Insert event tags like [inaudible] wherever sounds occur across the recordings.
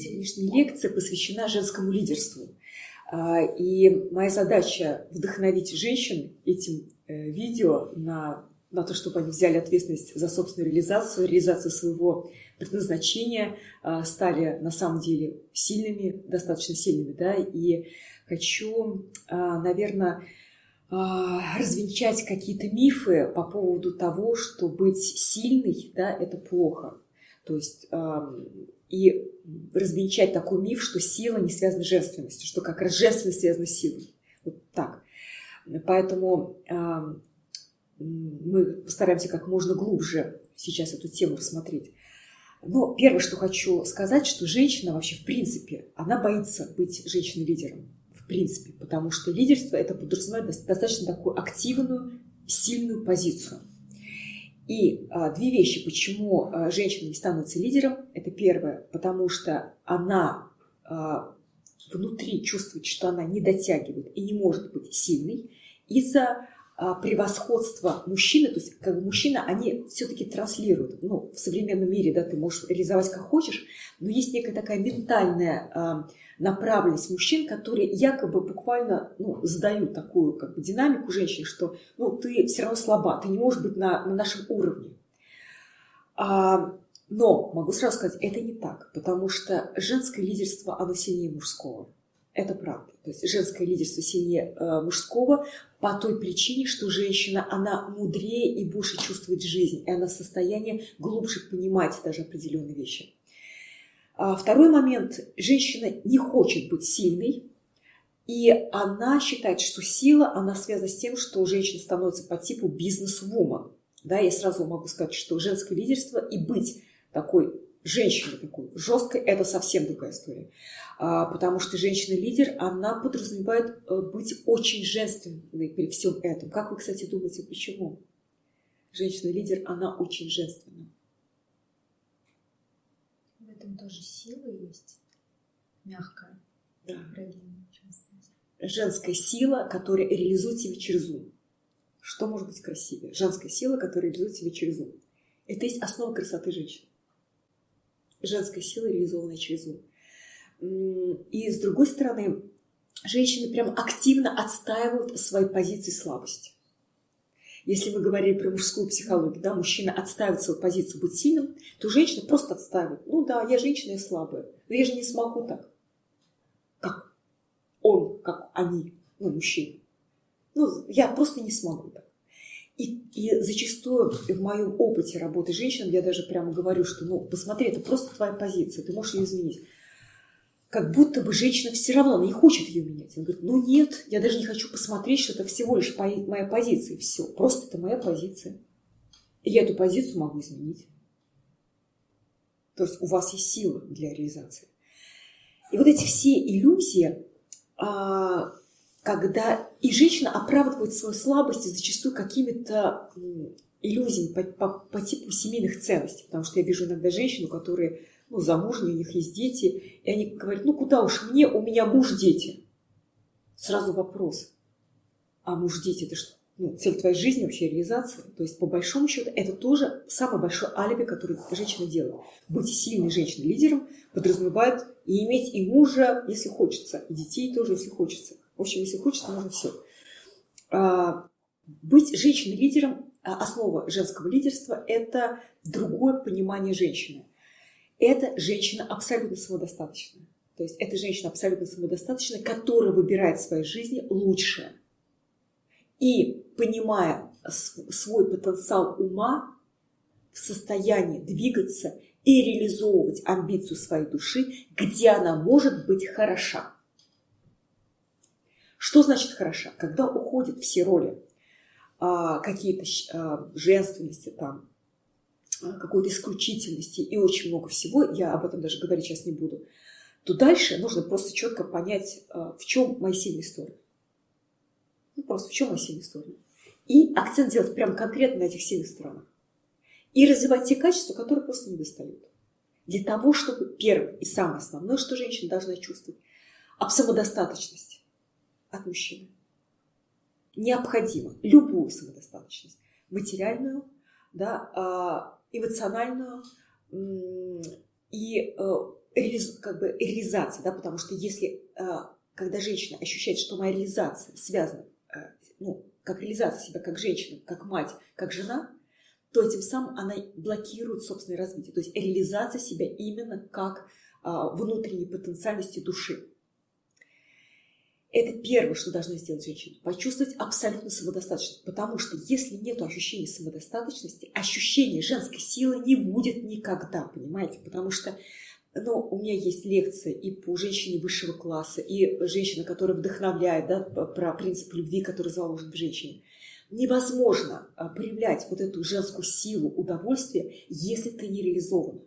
Сегодняшняя лекция посвящена женскому лидерству. А, и моя задача вдохновить женщин этим э, видео на, на то, чтобы они взяли ответственность за собственную реализацию, реализацию своего предназначения, а, стали на самом деле сильными, достаточно сильными. Да? И хочу, а, наверное, развенчать какие-то мифы по поводу того, что быть сильной да, – это плохо. То есть и развенчать такой миф, что сила не связана с женственностью, что как раз женственность связана с силой. Вот так. Поэтому мы постараемся как можно глубже сейчас эту тему рассмотреть. Но первое, что хочу сказать, что женщина вообще в принципе, она боится быть женщиной-лидером. В принципе, потому что лидерство это подразумевает достаточно такую активную, сильную позицию. И а, две вещи, почему а, женщина не становится лидером. Это первое, потому что она а, внутри чувствует, что она не дотягивает и не может быть сильной из-за а, превосходства мужчины, то есть как бы мужчины, они все-таки транслируют, ну, в современном мире, да, ты можешь реализовать как хочешь, но есть некая такая ментальная а, направленность мужчин, которые якобы буквально, ну, задают такую как бы динамику женщин, что, ну, ты все равно слаба, ты не можешь быть на, на нашем уровне. А, но могу сразу сказать, это не так, потому что женское лидерство, оно сильнее мужского. Это правда. То есть женское лидерство сильнее э, мужского по той причине, что женщина, она мудрее и больше чувствует жизнь, и она в состоянии глубже понимать даже определенные вещи. А второй момент. Женщина не хочет быть сильной, и она считает, что сила, она связана с тем, что женщина становится по типу бизнес-вумен. Да, я сразу могу сказать, что женское лидерство и быть такой женщины такой жесткой, это совсем другая история. А, потому что женщина-лидер, она подразумевает э, быть очень женственной при всем этом. Как вы, кстати, думаете, почему? Женщина-лидер, она очень женственна. В этом тоже сила есть, мягкая. Да. Женская сила, которая реализует себя через ум. Что может быть красивее? Женская сила, которая реализует себя через ум. Это есть основа красоты женщины женская сила, реализованная через ум. И с другой стороны, женщины прям активно отстаивают свои позиции слабости. Если мы говорили про мужскую психологию, да, мужчина отстаивает свою позицию быть сильным, то женщина просто отстаивает. Ну да, я женщина, я слабая, но я же не смогу так. Как он, как они, ну, мужчины. Ну, я просто не смогу так. И, и зачастую в моем опыте работы с я даже прямо говорю, что ну посмотри, это просто твоя позиция, ты можешь ее изменить. Как будто бы женщина все равно не хочет ее менять. Она говорит, ну нет, я даже не хочу посмотреть, что это всего лишь моя позиция. Все, просто это моя позиция. И я эту позицию могу изменить. То есть у вас есть сила для реализации. И вот эти все иллюзии, а, когда и женщина оправдывает свою слабость зачастую какими-то иллюзиями по, по, по типу семейных ценностей. Потому что я вижу иногда женщину, которые ну, замужние, у них есть дети, и они говорят, ну куда уж мне, у меня муж, дети. Сразу вопрос, а муж, дети, это что? Ну, цель твоей жизни, вообще реализация. То есть, по большому счету, это тоже самый большой алиби, который женщина делает. Быть сильной женщиной лидером подразумевает и иметь и мужа, если хочется, и детей тоже, если хочется. В общем, если хочется, можно все. А, быть женщиной-лидером, а, основа женского лидерства – это другое понимание женщины. Это женщина абсолютно самодостаточная. То есть это женщина абсолютно самодостаточная, которая выбирает в своей жизни лучшее. И, понимая свой потенциал ума, в состоянии двигаться и реализовывать амбицию своей души, где она может быть хороша. Что значит хороша? Когда уходят все роли, а, какие-то а, женственности, там, а, какой-то исключительности и очень много всего, я об этом даже говорить сейчас не буду, то дальше нужно просто четко понять, в чем мои сильные стороны. Ну, просто в чем мои сильные стороны. И акцент делать прям конкретно на этих сильных сторонах. И развивать те качества, которые просто не достают. Для того, чтобы первое и самое основное, что женщина должна чувствовать, об самодостаточности от мужчины. Необходимо любую самодостаточность, материальную, да, а, эмоциональную и э, как бы реализация, да, потому что если, э, когда женщина ощущает, что моя реализация связана, э, ну, как реализация себя как женщина, как мать, как жена, то этим самым она блокирует собственное развитие. То есть реализация себя именно как а, внутренней потенциальности души. Это первое, что должна сделать женщина. Почувствовать абсолютно самодостаточность. Потому что если нет ощущения самодостаточности, ощущения женской силы не будет никогда, понимаете? Потому что ну, у меня есть лекция и по женщине высшего класса, и женщина, которая вдохновляет да, про принцип любви, который заложен в женщине. Невозможно а, проявлять вот эту женскую силу, удовольствие, если ты не реализован.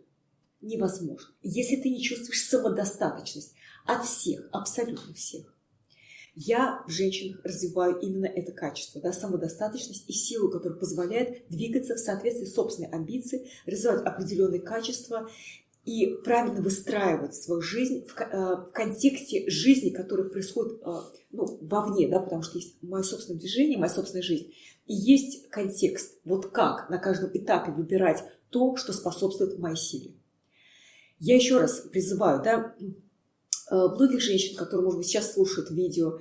Невозможно. Если ты не чувствуешь самодостаточность от всех, абсолютно всех. Я в женщинах развиваю именно это качество, да, самодостаточность и силу, которая позволяет двигаться в соответствии с собственной амбицией, развивать определенные качества и правильно выстраивать свою жизнь в, э, в контексте жизни, которая происходит э, ну, вовне, да, потому что есть мое собственное движение, моя собственная жизнь, и есть контекст, вот как на каждом этапе выбирать то, что способствует моей силе. Я еще раз призываю, да, многих женщин, которые, может быть, сейчас слушают видео,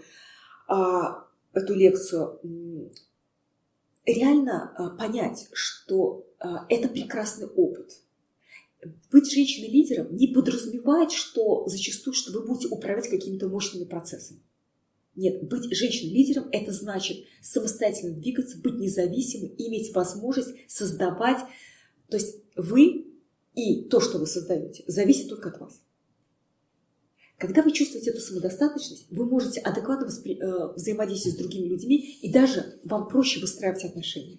а, эту лекцию, реально а, понять, что а, это прекрасный опыт. Быть женщиной-лидером не подразумевает, что зачастую, что вы будете управлять какими-то мощными процессами. Нет, быть женщиной-лидером – это значит самостоятельно двигаться, быть независимой, иметь возможность создавать. То есть вы и то, что вы создаете, зависит только от вас. Когда вы чувствуете эту самодостаточность, вы можете адекватно воспри... э, взаимодействовать с другими людьми, и даже вам проще выстраивать отношения.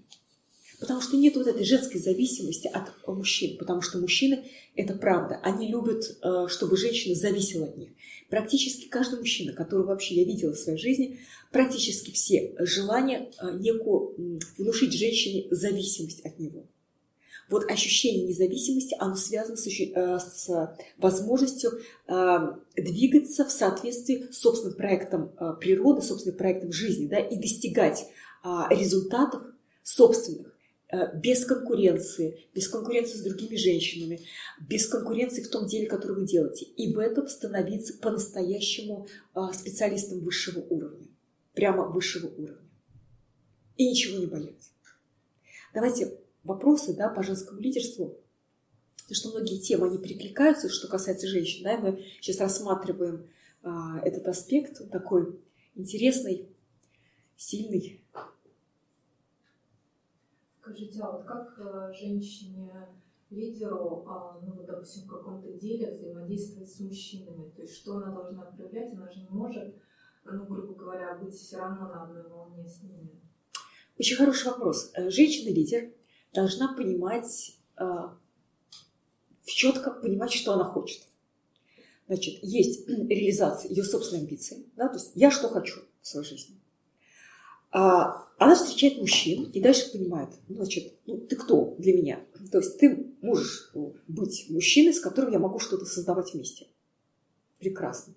Потому что нет вот этой женской зависимости от мужчин. Потому что мужчины, это правда, они любят, э, чтобы женщина зависела от них. Практически каждый мужчина, который вообще я видела в своей жизни, практически все желания э, некую внушить женщине зависимость от него. Вот ощущение независимости, оно связано с, э, с возможностью э, двигаться в соответствии с собственным проектом э, природы, собственным проектом жизни, да, и достигать результатов собственных, без конкуренции, без конкуренции с другими женщинами, без конкуренции в том деле, которое вы делаете. И в этом становиться по-настоящему специалистом высшего уровня, прямо высшего уровня. И ничего не бояться. Давайте вопросы да, по женскому лидерству, потому что многие темы, они перекликаются, что касается женщин. Да, мы сейчас рассматриваем а, этот аспект, он такой интересный, сильный. Скажите, а вот как э, женщине лидеру, а, ну, допустим, в каком-то деле взаимодействовать с мужчинами? То есть что она должна проявлять? Она же не может, ну, грубо говоря, быть все равно на одной волне с ними. Очень хороший вопрос. Э, женщина-лидер должна понимать, а, четко понимать, что она хочет. Значит, есть [clears throat] реализация ее собственной амбиции, да, то есть я что хочу в своей жизни. А она встречает мужчин и дальше понимает, ну, значит, ну, ты кто для меня? То есть ты можешь быть мужчиной, с которым я могу что-то создавать вместе. Прекрасно.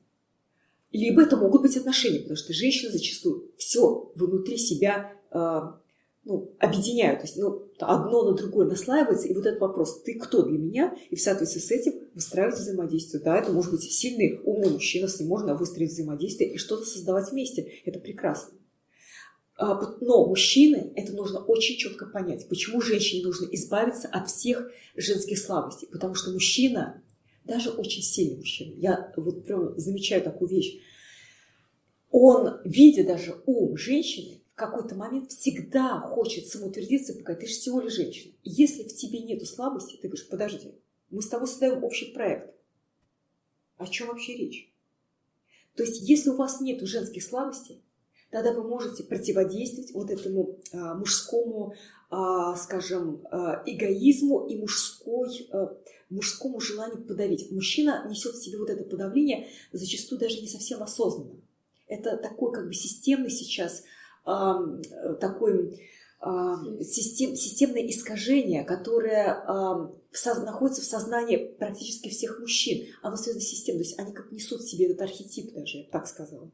Либо это могут быть отношения, потому что женщина зачастую все внутри себя а, ну, объединяют, то есть ну, одно на другое наслаивается, и вот этот вопрос, ты кто для меня, и в соответствии с этим выстраивать взаимодействие. Да, это может быть сильный, умный мужчина, с ним можно выстроить взаимодействие и что-то создавать вместе. Это прекрасно. А, но мужчины, это нужно очень четко понять, почему женщине нужно избавиться от всех женских слабостей. Потому что мужчина, даже очень сильный мужчина, я вот прям замечаю такую вещь, он, видя даже ум женщины, какой-то момент всегда хочет самоутвердиться, пока ты же всего лишь женщина. И если в тебе нету слабости, ты говоришь, подожди, мы с тобой создаем общий проект. О чем вообще речь? То есть, если у вас нет женских слабостей, тогда вы можете противодействовать вот этому а, мужскому, а, скажем, а, эгоизму и мужской, а, мужскому желанию подавить. Мужчина несет в себе вот это подавление зачастую даже не совсем осознанно. Это такой как бы системный сейчас такое систем, системное искажение, которое находится в сознании практически всех мужчин. Оно связано с системой, то есть они как несут в себе этот архетип даже, я так сказала.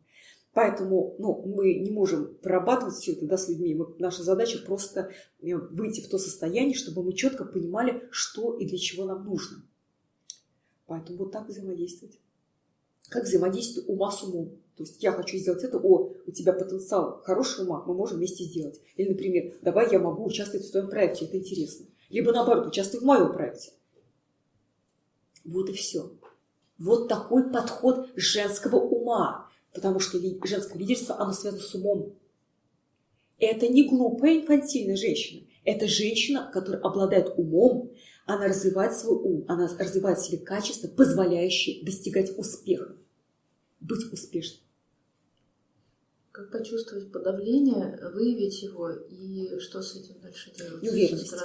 Поэтому ну, мы не можем прорабатывать все это да, с людьми. Мы, наша задача просто э, выйти в то состояние, чтобы мы четко понимали, что и для чего нам нужно. Поэтому вот так взаимодействовать. Как взаимодействие ума с умом. То есть я хочу сделать это, о, у тебя потенциал хорошего ума, мы можем вместе сделать. Или, например, давай я могу участвовать в твоем проекте, это интересно. Либо наоборот, участвуй в моем проекте. Вот и все. Вот такой подход женского ума. Потому что женское лидерство, оно связано с умом. Это не глупая инфантильная женщина. Это женщина, которая обладает умом, она развивает свой ум, она развивает в себе качества, позволяющие достигать успеха, быть успешным. Как почувствовать подавление, выявить его и что с этим дальше делать? Неуверенность.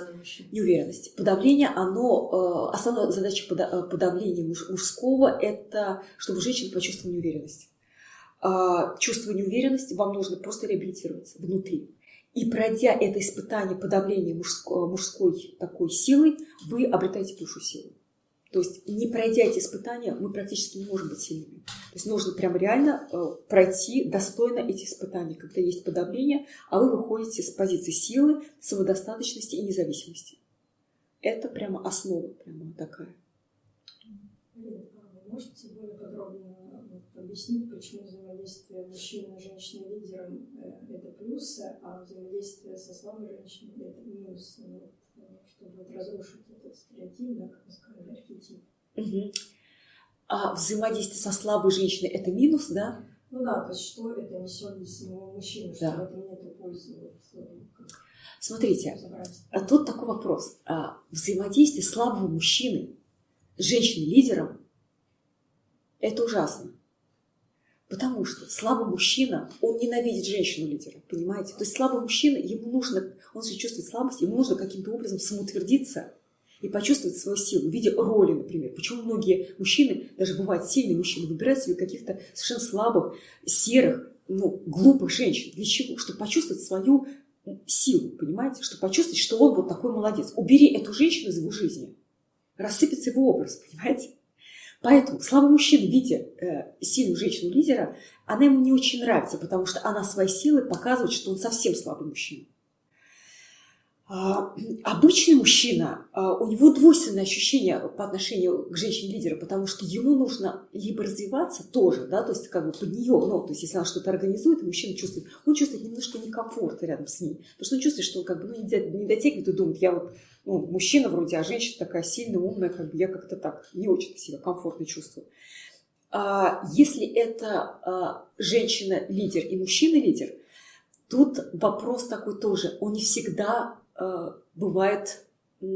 Неуверенность. Подавление, оно, э, основная задача э, подавления мужского – это чтобы женщина почувствовала неуверенность. А, чувство неуверенности вам нужно просто реабилитироваться внутри. И пройдя это испытание подавления мужской, мужской такой силой, вы обретаете душу силы. То есть не пройдя эти испытания, мы практически не можем быть сильными. То есть нужно прям реально э, пройти достойно эти испытания, когда есть подавление, а вы выходите с позиции силы, самодостаточности и независимости. Это прямо основа прямо такая. Вы можете более подробно объяснить, почему взаимодействие мужчины и женщины лидером э, это плюсы, а взаимодействие со слабой женщиной это минусы? Чтобы разрушить этот стереотип, да, как вы сказали, архетип. Угу. А взаимодействие со слабой женщиной – это минус, да? Ну да, то есть что это несет для самого мужчины, что да. в этом нет пользы. Вот, э, Смотрите, а тут такой вопрос. А взаимодействие слабого мужчины с женщиной-лидером – это ужасно. Потому что слабый мужчина, он ненавидит женщину-лидера, понимаете? То есть слабый мужчина, ему нужно, он же чувствует слабость, ему нужно каким-то образом самоутвердиться и почувствовать свою силу в виде роли, например. Почему многие мужчины, даже бывают сильные мужчины, выбирают себе каких-то совершенно слабых, серых, ну, глупых женщин. Для чего? Чтобы почувствовать свою силу, понимаете? Чтобы почувствовать, что он вот такой молодец. Убери эту женщину из его жизни. Рассыпется его образ, понимаете? Поэтому слава мужчины, видя э, сильную женщину-лидера, она ему не очень нравится, потому что она своей силой показывает, что он совсем слабый мужчина. А, обычный мужчина, а, у него двойственное ощущение по отношению к женщине-лидеру, потому что ему нужно либо развиваться тоже, да, то есть как бы под нее, ну, то есть если она что-то организует, мужчина чувствует, он чувствует немножко некомфорта рядом с ней, потому что он чувствует, что он как бы ну, не дотягивает и думает, я вот ну, мужчина вроде, а женщина такая сильная, умная, как бы я как-то так не очень себя комфортно чувствую. А если это женщина-лидер и мужчина-лидер, тут вопрос такой тоже, он не всегда бывает,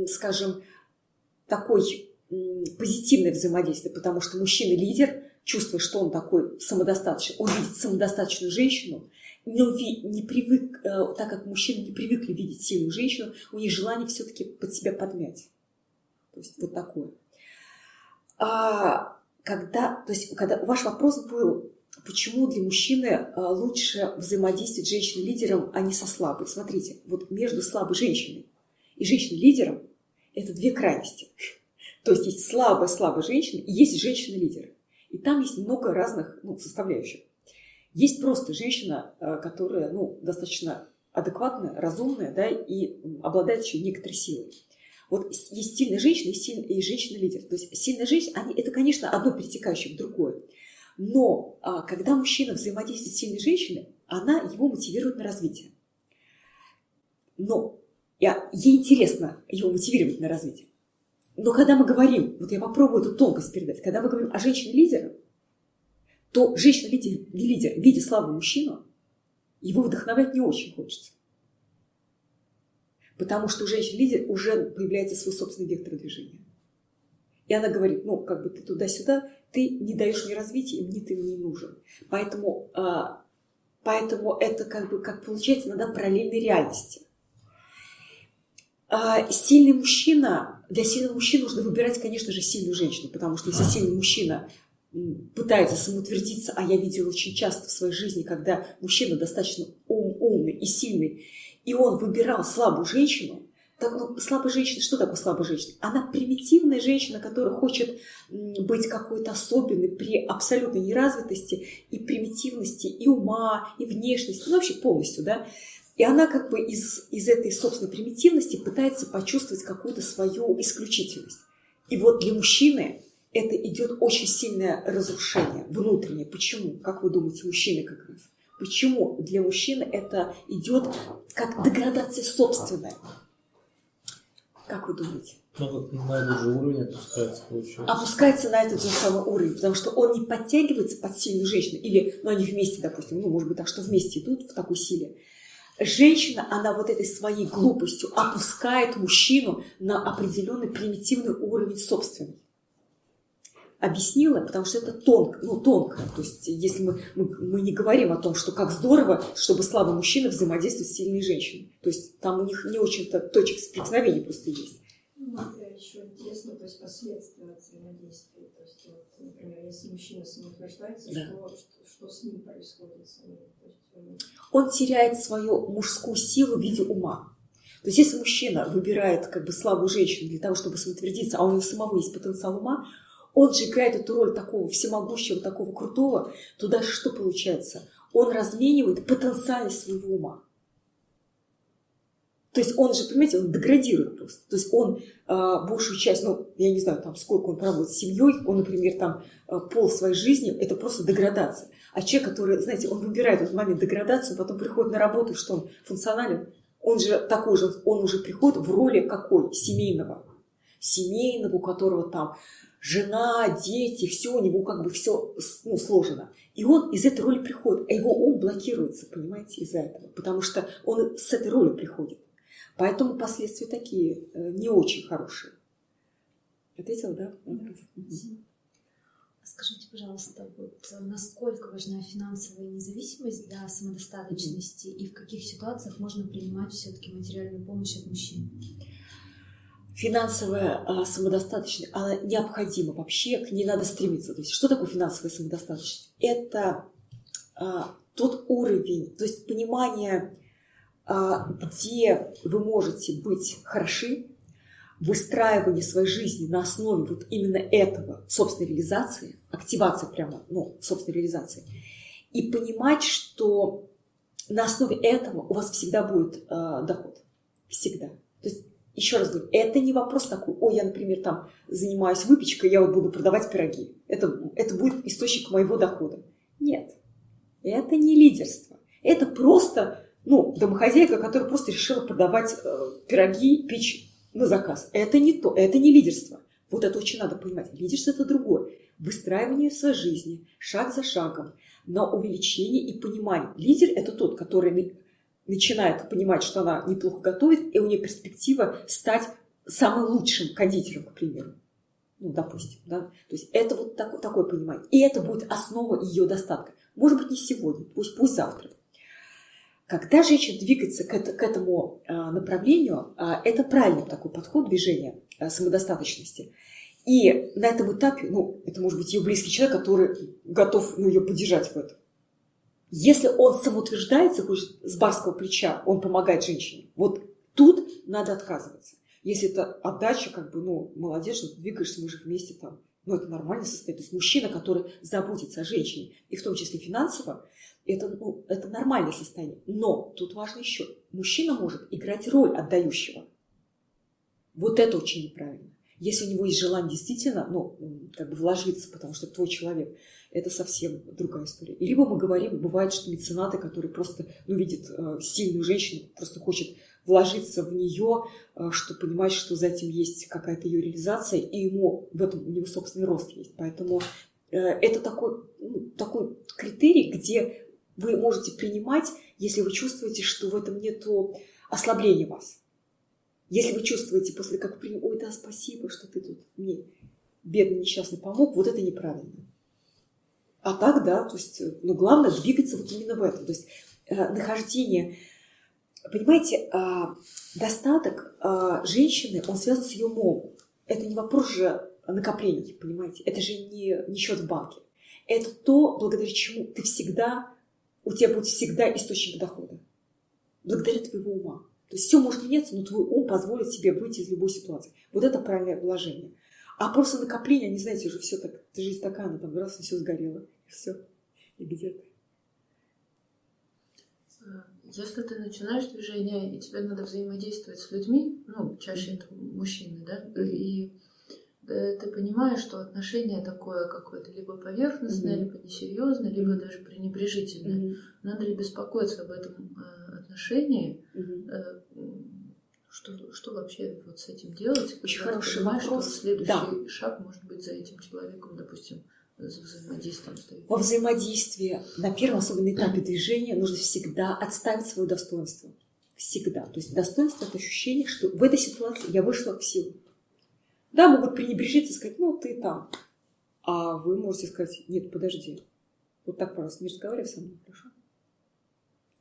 скажем, такой позитивное взаимодействие, потому что мужчина-лидер, чувствуя, что он такой самодостаточный, он видит самодостаточную женщину, не, не привык, э, так как мужчины не привыкли видеть сильную женщину, у них желание все-таки под себя подмять. То есть вот такое. А когда, то есть, когда ваш вопрос был, Почему для мужчины э, лучше взаимодействовать с женщиной-лидером, а не со слабой? Смотрите, вот между слабой женщиной и женщиной-лидером это две крайности. [laughs] То есть есть слабая-слабая женщина и есть женщина-лидер. И там есть много разных ну, составляющих. Есть просто женщина, э, которая ну, достаточно адекватная, разумная да, и обладает еще некоторой силой. Вот есть сильная женщина и, сильная, и женщина-лидер. То есть сильная женщина, они, это, конечно, одно перетекающее в другое. Но а, когда мужчина взаимодействует с сильной женщиной, она его мотивирует на развитие. Но я, ей интересно его мотивировать на развитие. Но когда мы говорим, вот я попробую эту тонкость передать, когда мы говорим о женщине-лидере, то женщина-лидер, лидер, видя слабого мужчину, его вдохновлять не очень хочется. Потому что у женщины-лидер уже появляется свой собственный вектор движения. И она говорит, ну, как бы ты туда-сюда, ты не даешь мне развития, и мне ты не нужен. Поэтому, а, поэтому это как бы, как получается, иногда параллельной реальности. А, сильный мужчина, для сильного мужчины нужно выбирать, конечно же, сильную женщину, потому что если сильный мужчина пытается самоутвердиться, а я видела очень часто в своей жизни, когда мужчина достаточно ум, умный и сильный, и он выбирал слабую женщину, так, ну, слабая женщина, что такое слабая женщина? Она примитивная женщина, которая хочет быть какой-то особенной при абсолютной неразвитости и примитивности и ума, и внешности, ну вообще полностью, да. И она как бы из, из этой собственной примитивности пытается почувствовать какую-то свою исключительность. И вот для мужчины это идет очень сильное разрушение внутреннее. Почему? Как вы думаете, мужчины как раз? Почему для мужчины это идет как деградация собственная? Как вы думаете? Ну, на этот же уровень опускается, получается. Опускается на этот же самый уровень, потому что он не подтягивается под сильную женщину, или, ну, они вместе, допустим, ну, может быть, так, что вместе идут в такой силе. Женщина, она вот этой своей глупостью опускает мужчину на определенный примитивный уровень собственный объяснила, потому что это тонко, ну, тонко. То есть, если мы, мы, мы не говорим о том, что как здорово, чтобы слабый мужчина взаимодействовать с сильной женщиной. То есть, там у них не очень-то точек соприкосновения просто есть. Ну, это еще интересно, то есть последствия взаимодействия. То есть, вот, например, если мужчина самоутверждается, да. что, что, что с ним происходит? С ним? То есть, он... он теряет свою мужскую силу в виде ума. То есть, если мужчина выбирает как бы слабую женщину для того, чтобы самоутвердиться, а у него самого есть потенциал ума, он же играет эту роль такого всемогущего, такого крутого, то дальше что получается? Он разменивает потенциальность своего ума. То есть он же, понимаете, он деградирует просто. То есть он э, большую часть, ну, я не знаю, там, сколько он проводит с семьей, он, например, там, э, пол своей жизни, это просто деградация. А человек, который, знаете, он выбирает этот момент деградацию, потом приходит на работу, что он функционален, он же такой же, он уже приходит в роли какой? Семейного. Семейного, у которого там жена, дети, все у него как бы все ну, сложено. И он из этой роли приходит, а его ум блокируется, понимаете, из-за этого, потому что он с этой роли приходит. Поэтому последствия такие э, не очень хорошие. Ответила, да? Скажите, пожалуйста, вот насколько важна финансовая независимость для самодостаточности и в каких ситуациях можно принимать все-таки материальную помощь от мужчин? Финансовая а, самодостаточность, она необходима вообще, к ней надо стремиться. То есть, что такое финансовая самодостаточность? Это а, тот уровень, то есть понимание, а, где вы можете быть хороши, выстраивание своей жизни на основе вот именно этого, собственной реализации, активация прямо, ну, собственной реализации, и понимать, что на основе этого у вас всегда будет э, доход. Всегда. То есть еще раз говорю, это не вопрос такой, ой, я, например, там занимаюсь выпечкой, я вот буду продавать пироги. Это, это будет источник моего дохода. Нет, это не лидерство. Это просто, ну, домохозяйка, которая просто решила продавать э, пироги, печь на заказ. Это не то, это не лидерство. Вот это очень надо понимать. Лидерство – это другое. Выстраивание своей жизни, шаг за шагом, на увеличение и понимание. Лидер – это тот, который начинает понимать, что она неплохо готовит, и у нее перспектива стать самым лучшим кондитером, к примеру. Ну, допустим, да. То есть это вот такое, такое понимание. И это будет основа ее достатка. Может быть, не сегодня, пусть, пусть завтра. Когда женщина двигается к, это, к этому а, направлению, а, это правильный такой подход движения а, самодостаточности. И на этом этапе, ну, это может быть ее близкий человек, который готов ну, ее поддержать в этом. Если он самоутверждается, с барского плеча, он помогает женщине. Вот тут надо отказываться. Если это отдача, как бы, ну, молодец, что ты двигаешься, мы же вместе там. Ну, это нормальное состояние. То есть мужчина, который заботится о женщине, и в том числе финансово, это, ну, это нормальное состояние. Но тут важно еще, мужчина может играть роль отдающего. Вот это очень неправильно. Если у него есть желание действительно, ну, как бы вложиться, потому что твой человек, это совсем другая история. И либо мы говорим, бывает, что меценаты, которые просто, ну, видят э, сильную женщину, просто хочет вложиться в нее, э, что понимает, что за этим есть какая-то ее реализация, и ему в этом у него собственный рост есть. Поэтому э, это такой, ну, такой критерий, где вы можете принимать, если вы чувствуете, что в этом нет ослабления вас. Если вы чувствуете после как принял, ой, да, спасибо, что ты тут мне бедный несчастный помог, вот это неправильно. А так, да, то есть, ну, главное двигаться вот именно в этом. То есть э, нахождение, понимаете, э, достаток э, женщины, он связан с ее умом. Это не вопрос же накоплений, понимаете, это же не, не счет в банке. Это то, благодаря чему ты всегда, у тебя будет всегда источник дохода. Благодаря твоего ума. То есть все может меняться, но твой ум позволит себе выйти из любой ситуации. Вот это правильное положение. А просто накопление, они, знаете, уже все так, жизнь такая, она там раз и все сгорело, и все, и где-то. Если ты начинаешь движение, и тебе надо взаимодействовать с людьми, ну, чаще это мужчины, да, и ты понимаешь, что отношение такое какое-то либо поверхностное, Мгм. либо несерьезное, либо даже пренебрежительное. Мгм. Надо ли беспокоиться об этом э, отношении? Э, м, Что, что вообще вот с этим делать? Очень Когда хороший понимаешь, вопрос. Что следующий Да. шаг может быть за этим человеком, допустим, за взаимодействием стоит. Во взаимодействии на первом особенно этапе движения нужно всегда отставить свое достоинство. Всегда. То есть достоинство – это ощущение, что в этой ситуации я вышла в силу. Да, могут пренебрежить и сказать, ну, ты там. А вы можете сказать, нет, подожди. Вот так просто не разговаривай со мной, хорошо?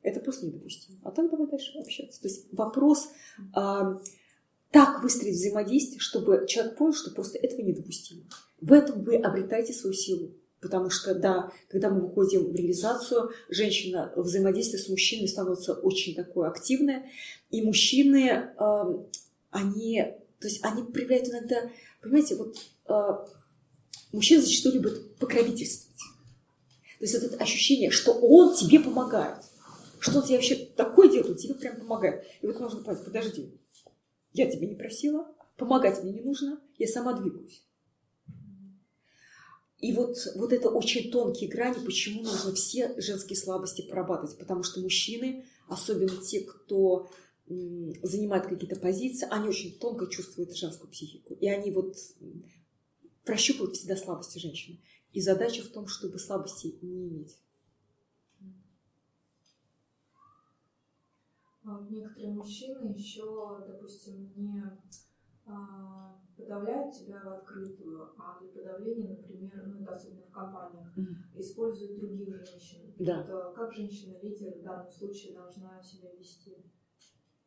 Это просто недопустимо. А так давай дальше общаться. То есть вопрос а, так выстроить взаимодействие, чтобы человек понял, что просто этого недопустимо. В этом вы обретаете свою силу. Потому что, да, когда мы выходим в реализацию, женщина взаимодействие с мужчиной становится очень такое активное. И мужчины, э, они, то есть они проявляют иногда, понимаете, вот э, мужчина зачастую любит покровительствовать. То есть вот это ощущение, что он тебе помогает. Что он тебе вообще такое делает, он тебе прям помогает. И вот можно понять, подожди, я тебя не просила, помогать мне не нужно, я сама двигаюсь. И вот, вот это очень тонкие грани, почему нужно все женские слабости прорабатывать. Потому что мужчины, особенно те, кто м, занимает какие-то позиции, они очень тонко чувствуют женскую психику. И они вот прощупывают всегда слабости женщины. И задача в том, чтобы слабостей не иметь. А Некоторые мужчины еще, допустим, не а, подавляют тебя в открытую, а для подавления, например, ну это особенно в компаниях, Мгм. используют других женщин. Да. Вот, а как женщина-лидер в данном случае должна себя вести?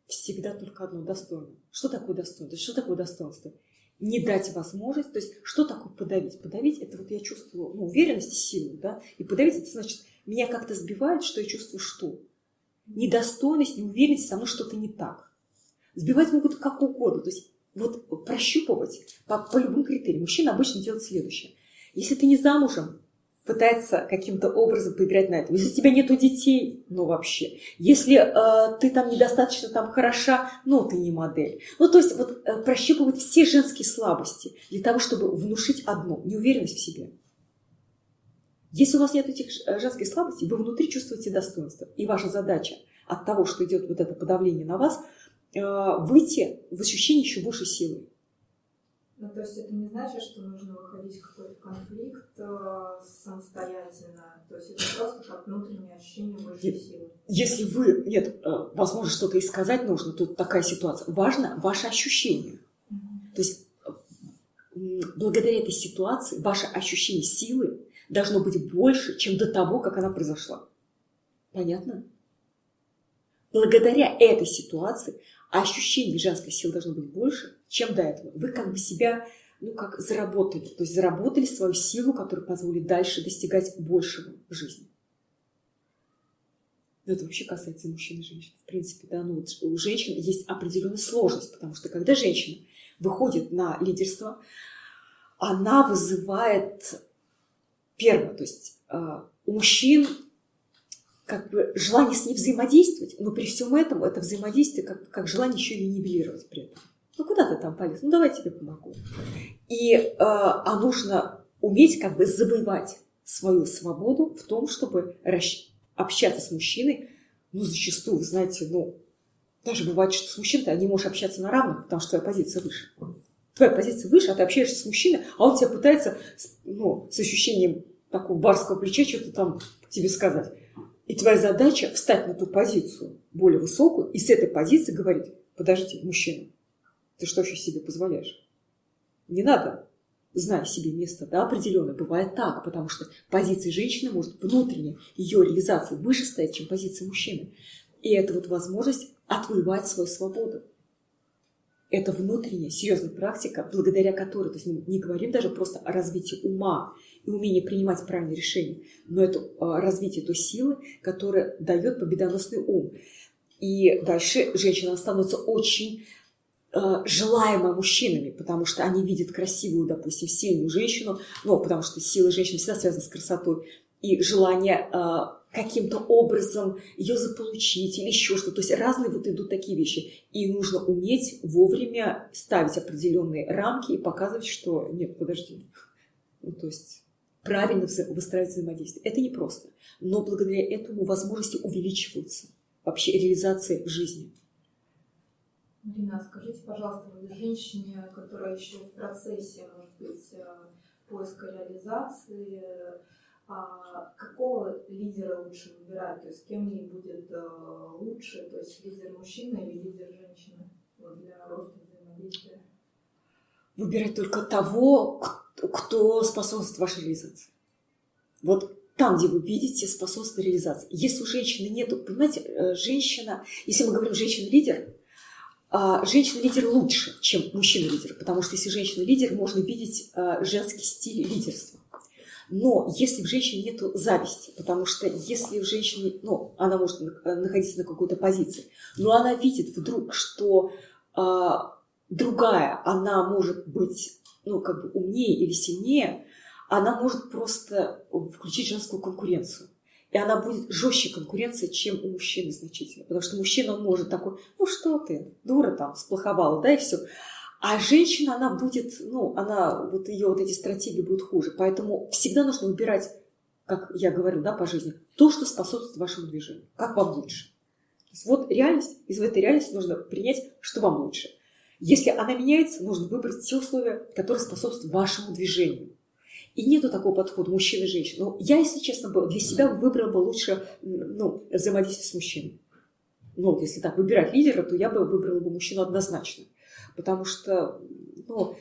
Всегда только одно – достойно. Что такое достоинство? Что такое достоинство? Не дать возможность, то есть что такое подавить? Подавить – это вот я чувствую ну, уверенность и силу, да? И подавить – это значит, меня как-то сбивает, что я чувствую что? Недостойность, неуверенность, со мной что-то не так. Сбивать могут как угодно. То есть вот прощупывать по, по любым критериям. Мужчина обычно делает следующее. Если ты не замужем, пытается каким-то образом поиграть на этом. Если у тебя нету детей, ну вообще. Если э, ты там недостаточно там хороша, ну ты не модель. Ну то есть вот э, прощупывать все женские слабости для того, чтобы внушить одну – неуверенность в себе. Если у вас нет этих э, женских слабостей, вы внутри чувствуете достоинство. И ваша задача от того, что идет вот это подавление на вас, э, выйти в ощущение еще большей силы. Ну, то есть это не значит, что нужно выходить в какой-то конфликт э, самостоятельно. То есть это просто как внутреннее ощущение большей Нет. силы. Если вы, нет, э, возможно, что-то и сказать нужно, тут такая ситуация. Важно ваше ощущение. То есть благодаря этой ситуации ваше ощущение силы должно быть больше, чем до того, как она произошла. Понятно? Благодаря этой ситуации ощущение женской силы должно быть больше, чем до этого. Вы как бы себя, ну, как заработали. То есть заработали свою силу, которая позволит дальше достигать большего в жизни. Но это вообще касается мужчин и женщин. В принципе, да, ну, у женщин есть определенная сложность, потому что когда женщина выходит на лидерство, она вызывает первое, то есть э, у мужчин как бы желание с ней взаимодействовать, но при всем этом это взаимодействие как, как желание еще и нивелировать при этом. Ну куда ты там полез? Ну давай я тебе помогу. И э, а нужно уметь как бы завоевать свою свободу в том, чтобы расщ- общаться с мужчиной, ну зачастую, знаете, ну даже бывает, что с мужчиной ты не можешь общаться на равных, потому что твоя позиция выше. Твоя позиция выше, а ты общаешься с мужчиной, а он тебя пытается ну, с ощущением такого барского плеча что-то там тебе сказать. И твоя задача встать на ту позицию более высокую и с этой позиции говорить, подождите, мужчина, ты что еще себе позволяешь? Не надо, знай себе место, да, определенное. Бывает так, потому что позиция женщины может внутренне, ее реализация выше стоять, чем позиция мужчины. И это вот возможность отвоевать свою свободу. Это внутренняя, серьезная практика, благодаря которой, то есть мы не говорим даже просто о развитии ума и умении принимать правильные решения, но это а, развитие той силы, которая дает победоносный ум. И дальше женщина становится очень э, желаемой мужчинами, потому что они видят красивую, допустим, сильную женщину, ну, потому что сила женщины всегда связана с красотой, и желание э, каким-то образом ее заполучить или еще что-то. То есть разные вот идут такие вещи. И нужно уметь вовремя ставить определенные рамки и показывать, что нет, подожди. Ну, то есть правильно выстраивать взаимодействие. Это непросто. Но благодаря этому возможности увеличиваются вообще реализации жизни. Марина, скажите, пожалуйста, вы женщине, которая еще в процессе, может быть, э, поиска реализации, а какого лидера лучше выбирать? То есть кем ей будет э, лучше? То есть лидер мужчина или лидер женщины вот, для роста взаимодействия? Выбирать только того, кто способствует вашей реализации. Вот там, где вы видите способствовать реализации. Если у женщины нет, понимаете, э, женщина, если мы говорим женщина-лидер, женщина-лидер лучше, чем мужчина-лидер, потому что если женщина-лидер, можно видеть э, женский стиль лидерства. Но если в женщине нет зависти, потому что если в женщине, ну, она может находиться на какой-то позиции, но она видит вдруг, что а, другая, она может быть, ну, как бы умнее или сильнее, она может просто включить женскую конкуренцию. И она будет жестче конкуренция, чем у мужчины значительно. Потому что мужчина, может такой, ну что ты, дура там, сплоховала, да, и все. А женщина, она будет, ну, она, вот ее вот эти стратегии будут хуже. Поэтому всегда нужно выбирать, как я говорю, да, по жизни, то, что способствует вашему движению. Как вам лучше. То есть вот реальность, из этой реальности нужно принять, что вам лучше. Если она меняется, нужно выбрать те условия, которые способствуют вашему движению. И нету такого подхода мужчина и женщина. Но я, если честно, для себя выбрала бы лучше ну, взаимодействие с мужчиной. Ну, если так, выбирать лидера, то я бы выбрала бы мужчину однозначно потому что ну,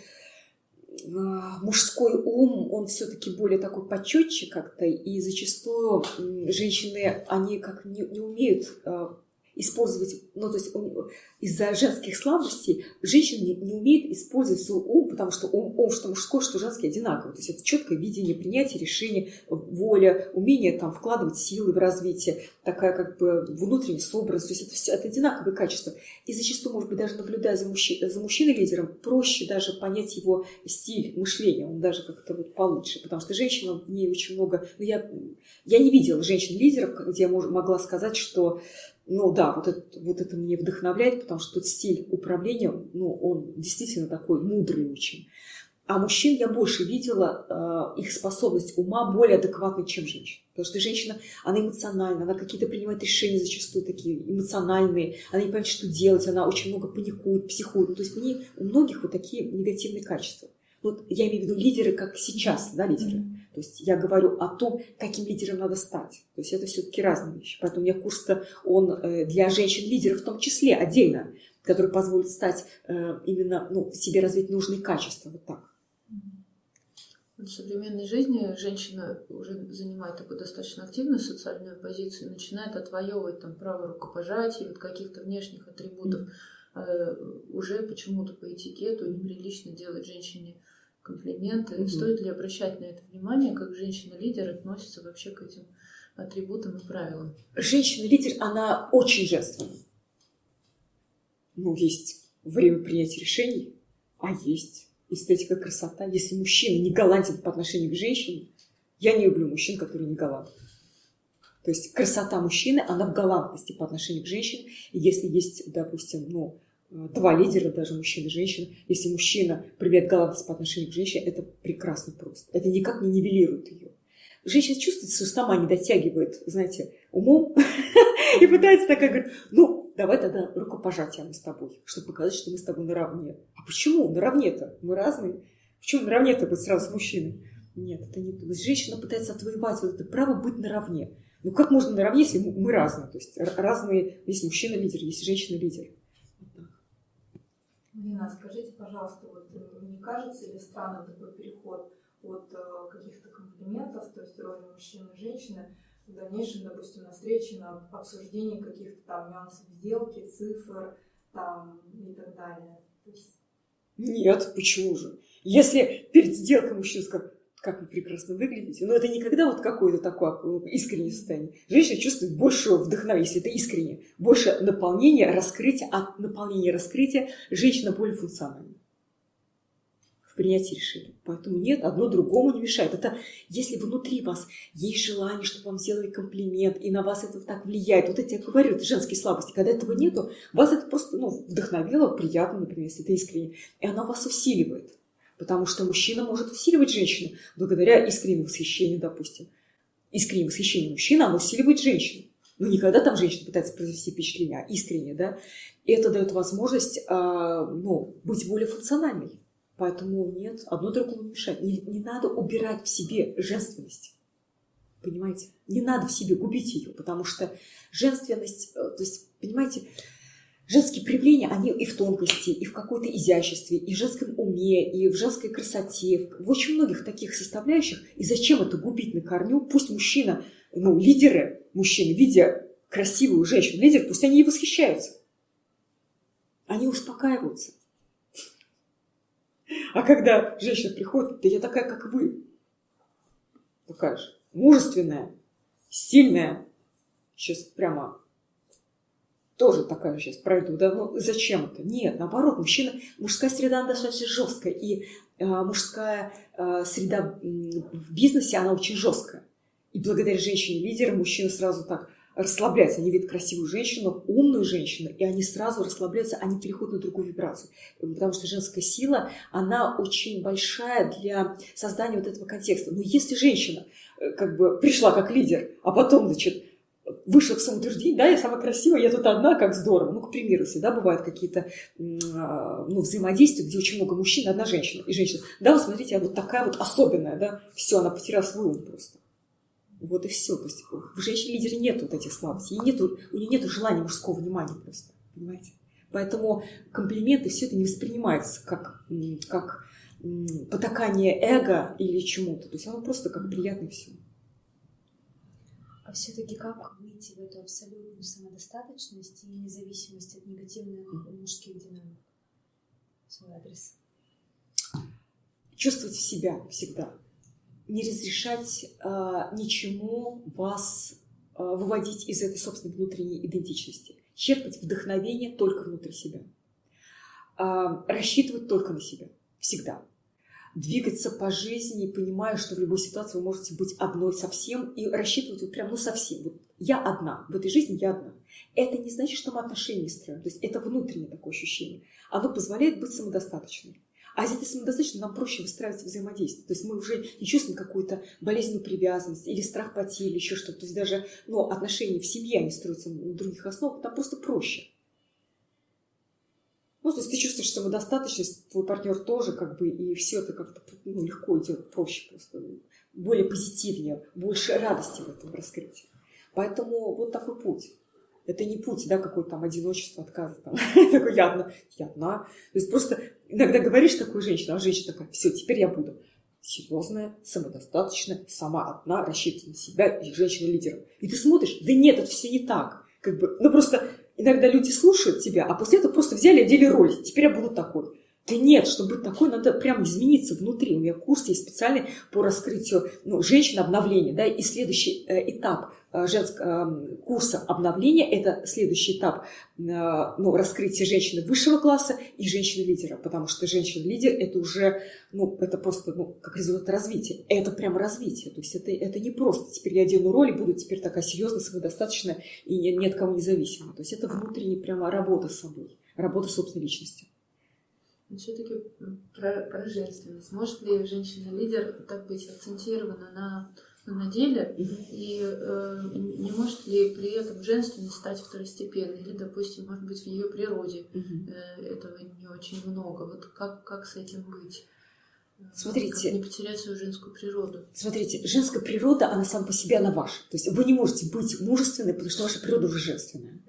а, мужской ум, он все-таки более такой почетче как-то, и зачастую женщины, они как не, не умеют а, использовать, ну, то есть из-за женских слабостей женщина не, не умеет использовать свой ум, потому что ум, ум что мужской, что женский одинаковый. То есть это четкое видение, принятие решений, воля, умение там вкладывать силы в развитие, такая как бы внутренняя собранность. То есть это все это одинаковые качества. И зачастую, может быть, даже наблюдая за, мужчи, за мужчиной-лидером, проще даже понять его стиль мышления, он даже как-то вот получше, потому что женщина, в ней очень много... Ну, я, я не видела женщин-лидеров, где я могла сказать, что ну да, вот это, вот это мне вдохновляет, потому что тот стиль управления, ну, он действительно такой мудрый очень. А мужчин я больше видела, э, их способность ума более адекватной, чем женщин. Потому что женщина, она эмоциональна, она какие-то принимает решения зачастую такие эмоциональные, она не понимает, что делать, она очень много паникует, психует. Ну, то есть у, нее, у многих вот такие негативные качества. Вот я имею в виду лидеры, как сейчас, да, лидеры. Mm-hmm. То есть я говорю о том, каким лидером надо стать. То есть это все-таки разные вещи. Поэтому у меня курс-то, он э, для женщин-лидеров в том числе отдельно, который позволит стать э, именно, ну, в себе развить нужные качества. Вот так. В современной жизни женщина уже занимает такую достаточно активную социальную позицию, начинает отвоевывать там право рукопожатия, вот каких-то внешних атрибутов. Mm-hmm. Уже почему-то по этикету неприлично делать женщине комплименты. Mm-hmm. Стоит ли обращать на это внимание, как женщина-лидер относится вообще к этим атрибутам и правилам? Женщина-лидер, она очень женственная. Ну, есть время принятия решений, а есть эстетика красота. Если мужчина не галантен по отношению к женщине, я не люблю мужчин, которые не галантны. То есть красота мужчины, она в галантности по отношению к женщине. Если есть, допустим, ну, два лидера, даже мужчина и женщина. Если мужчина проявляет галантность по отношению к женщине, это прекрасно просто. Это никак не нивелирует ее. Женщина чувствует, что сама не дотягивает, знаете, умом [laughs] и пытается такая говорить, ну, давай тогда рукопожатие мы с тобой, чтобы показать, что мы с тобой наравне. А почему наравне-то? Мы разные. Почему наравне-то быть сразу с мужчиной? Нет, это не то. Женщина пытается отвоевать вот это право быть наравне. Ну как можно наравне, если мы разные? То есть разные, есть мужчина-лидер, есть женщина-лидер. Нина, скажите, пожалуйста, вот э, не кажется ли странным такой переход от э, каких-то комплиментов, то есть роли мужчины и женщины, в дальнейшем, допустим, на встрече, на обсуждении каких-то там нюансов сделки, цифр там и так далее? есть... Нет, почему же? Если перед сделкой мужчина скажет, как вы прекрасно выглядите. Но это никогда вот какое-то такое ну, искреннее состояние. Женщина чувствует больше вдохновения, если это искренне, больше наполнения, раскрытия, от наполнения раскрытия женщина более функциональна в принятии решений. Поэтому нет, одно другому не мешает. Это если внутри вас есть желание, чтобы вам сделали комплимент, и на вас это так влияет. Вот эти, я говорю, это женские слабости. Когда этого нету, вас это просто ну, вдохновило, приятно, например, если это искренне. И оно вас усиливает. Потому что мужчина может усиливать женщину благодаря искреннему восхищению, допустим. Искреннее восхищение мужчины, оно усиливает женщину. Ну, никогда там женщина пытается произвести впечатление, а искренне, да. И это дает возможность, э, ну, быть более функциональной. Поэтому нет, одно другому не мешает. Не, не надо убирать в себе женственность. Понимаете? Не надо в себе губить ее, потому что женственность, э, то есть, понимаете, женские проявления, они и в тонкости, и в какой-то изяществе, и в женском уме, и в женской красоте, в очень многих таких составляющих. И зачем это губить на корню? Пусть мужчина, ну, лидеры, мужчины, видя красивую женщину, лидер, пусть они ей восхищаются. Они успокаиваются. А когда женщина приходит, да я такая, как вы. Такая же мужественная, сильная. Сейчас прямо тоже такая сейчас пройду. Да, ну зачем это? Нет, наоборот, мужчина, мужская среда достаточно жесткая. И э, мужская э, среда в бизнесе, она очень жесткая. И благодаря женщине-лидеру мужчина сразу так расслабляются. Они видят красивую женщину, умную женщину, и они сразу расслабляются, они переходят на другую вибрацию. Потому что женская сила, она очень большая для создания вот этого контекста. Но если женщина э, как бы пришла как лидер, а потом, значит, вышла в самоутверждение, да, я самая красивая, я тут одна, как здорово. Ну, к примеру, если, да, бывают какие-то а, ну, взаимодействия, где очень много мужчин, одна женщина. И женщина, да, вот смотрите, я вот такая вот особенная, да, все, она потеряла свой ум просто. Вот и все. То есть в женщине-лидере нет вот этих слабостей. Нету, у нее нет желания мужского внимания просто. Понимаете? Поэтому комплименты, все это не воспринимается как, как потакание эго или чему-то. То есть оно просто как приятно все. А все-таки как выйти в эту абсолютную самодостаточность и независимость от негативных мужских динамик? Свой адрес. Чувствовать себя всегда не разрешать э, ничему вас э, выводить из этой собственной внутренней идентичности. Черпать вдохновение только внутри себя. Э, рассчитывать только на себя. Всегда. Двигаться по жизни, понимая, что в любой ситуации вы можете быть одной совсем и рассчитывать вот прям, ну совсем. Вот я одна, в этой жизни я одна. Это не значит, что мы отношения строим. То есть это внутреннее такое ощущение. Оно позволяет быть самодостаточной. А если самодостаточно, нам проще выстраивать взаимодействие. То есть мы уже не чувствуем какую-то болезненную привязанность или страх потери, или еще что-то. То есть даже ну, отношения в семье, они строятся на других основах, там просто проще. Ну, то есть ты чувствуешь самодостаточность, твой партнер тоже, как бы, и все это как-то ну, легко идет, проще просто, более позитивнее, больше радости в этом раскрытии. Поэтому вот такой путь. Это не путь, да, какое-то там одиночество, отказ. Там. [laughs] Такой, я одна, я одна. То есть просто иногда говоришь такой женщине, а женщина такая, все, теперь я буду серьезная, самодостаточная, сама одна, рассчитывая на себя и женщина-лидером. И ты смотришь, да нет, это все не так. Как бы, ну просто иногда люди слушают тебя, а после этого просто взяли и одели роль. Теперь я буду такой. Да нет, чтобы быть такой, надо прям измениться внутри. У меня курс есть специальный по раскрытию ну, женщин обновления. Да, и следующий э, этап Э, женского э, курса обновления. Это следующий этап ну, раскрытия женщины высшего класса и женщины-лидера, потому что женщина-лидер это уже, ну, это просто ну, как результат развития. Это прямо развитие. То есть это, это не просто теперь я одену роль и буду теперь такая серьезная, самодостаточная и ни, ни от кого независимая. То есть это внутренняя прямо работа с собой, работа с собственной личностью. Все-таки про, про женственность. Может ли женщина-лидер так быть акцентирована на на деле, и э, не может ли при этом женственность стать второстепенной, или, допустим, может быть, в ее природе э, этого не очень много. Вот как, как с этим быть? Смотрите, как не потерять свою женскую природу. Смотрите, женская природа, она сама по себе, она ваша. То есть вы не можете быть мужественной, потому что ваша природа уже женственная.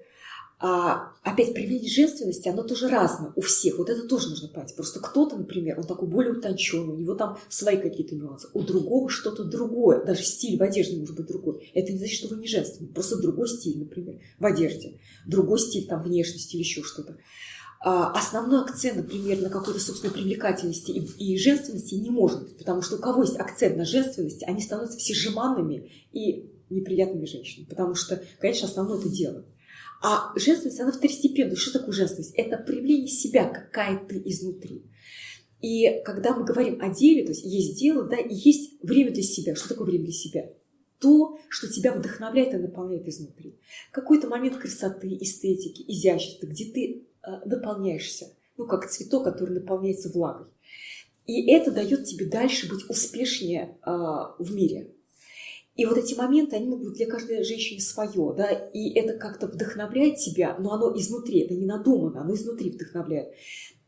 А, опять проявление женственности, оно тоже разное у всех. Вот это тоже нужно понять. Просто кто-то, например, он такой более утонченный, у него там свои какие-то нюансы. У другого что-то другое. Даже стиль в одежде может быть другой. Это не значит, что вы не женственный. Просто другой стиль, например, в одежде. Другой стиль там внешности или еще что-то. а, основной акцент, например, на какой-то собственной привлекательности и, и женственности не может быть, потому что у кого есть акцент на женственности, они становятся все жеманными и неприятными женщинами, потому что, конечно, основное это дело. А женственность, она второстепенная. Что такое женственность? Это проявление себя, какая ты изнутри. И когда мы говорим о деле, то есть есть дело, да, и есть время для себя. Что такое время для себя? То, что тебя вдохновляет и наполняет изнутри. Какой-то момент красоты, эстетики, изящества, где ты э, наполняешься, ну, как цветок, который наполняется влагой. И это дает тебе дальше быть успешнее э, в мире. И вот эти моменты, они могут для каждой женщины свое, да, и это как-то вдохновляет тебя, но оно изнутри, это не надумано, оно изнутри вдохновляет.